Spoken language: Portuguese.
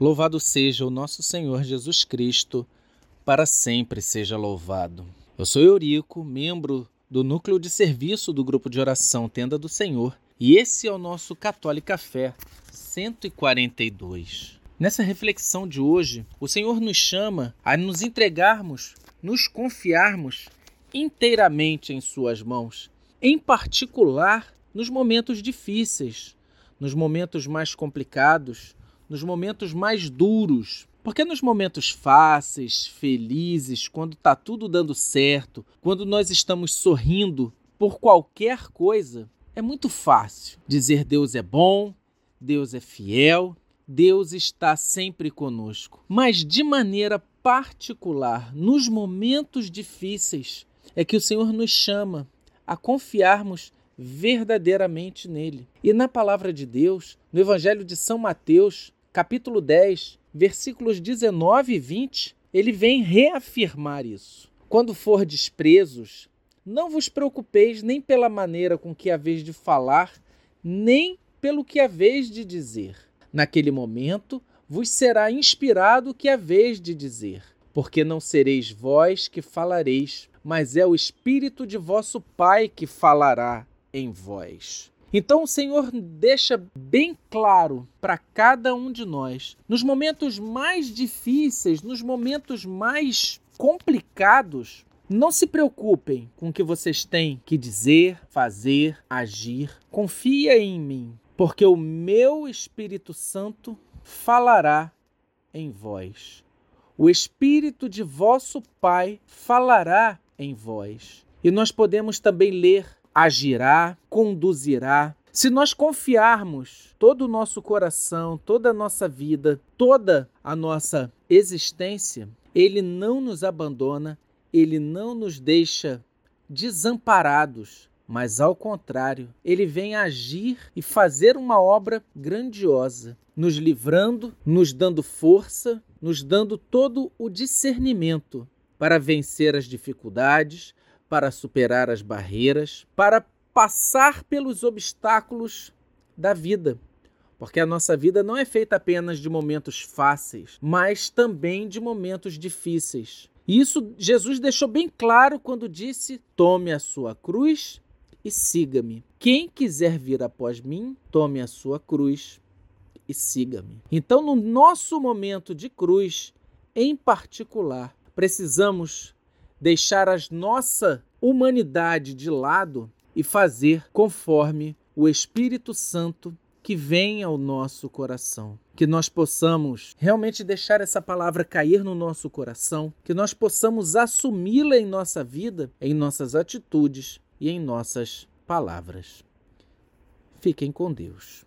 Louvado seja o nosso Senhor Jesus Cristo, para sempre seja louvado. Eu sou Eurico, membro do núcleo de serviço do grupo de oração Tenda do Senhor, e esse é o nosso Católica Fé 142. Nessa reflexão de hoje, o Senhor nos chama a nos entregarmos, nos confiarmos inteiramente em Suas mãos, em particular nos momentos difíceis, nos momentos mais complicados, nos momentos mais duros. Porque nos momentos fáceis, felizes, quando está tudo dando certo, quando nós estamos sorrindo por qualquer coisa, é muito fácil dizer Deus é bom, Deus é fiel, Deus está sempre conosco. Mas de maneira particular, nos momentos difíceis, é que o Senhor nos chama a confiarmos verdadeiramente nele. E na palavra de Deus, no Evangelho de São Mateus, capítulo 10, versículos 19 e 20, ele vem reafirmar isso. Quando for presos, não vos preocupeis nem pela maneira com que haveis de falar, nem pelo que haveis de dizer. Naquele momento vos será inspirado o que haveis de dizer, porque não sereis vós que falareis, mas é o Espírito de vosso Pai que falará em vós. Então o Senhor deixa bem claro para cada um de nós, nos momentos mais difíceis, nos momentos mais complicados, não se preocupem com o que vocês têm que dizer, fazer, agir. Confia em mim, porque o meu Espírito Santo falará em vós. O Espírito de vosso Pai falará em vós. E nós podemos também ler: agirá, conduzirá. Se nós confiarmos todo o nosso coração, toda a nossa vida, toda a nossa existência, ele não nos abandona, ele não nos deixa desamparados, mas ao contrário, ele vem agir e fazer uma obra grandiosa, nos livrando, nos dando força, nos dando todo o discernimento para vencer as dificuldades, para superar as barreiras, para passar pelos obstáculos da vida. Porque a nossa vida não é feita apenas de momentos fáceis, mas também de momentos difíceis. E isso Jesus deixou bem claro quando disse: Tome a sua cruz e siga-me. Quem quiser vir após mim, tome a sua cruz e siga-me. Então, no nosso momento de cruz, em particular, precisamos deixar a nossa humanidade de lado e fazer conforme o Espírito Santo que vem ao nosso coração. Que nós possamos realmente deixar essa palavra cair no nosso coração, que nós possamos assumi-la em nossa vida, em nossas atitudes e em nossas palavras. Fiquem com Deus.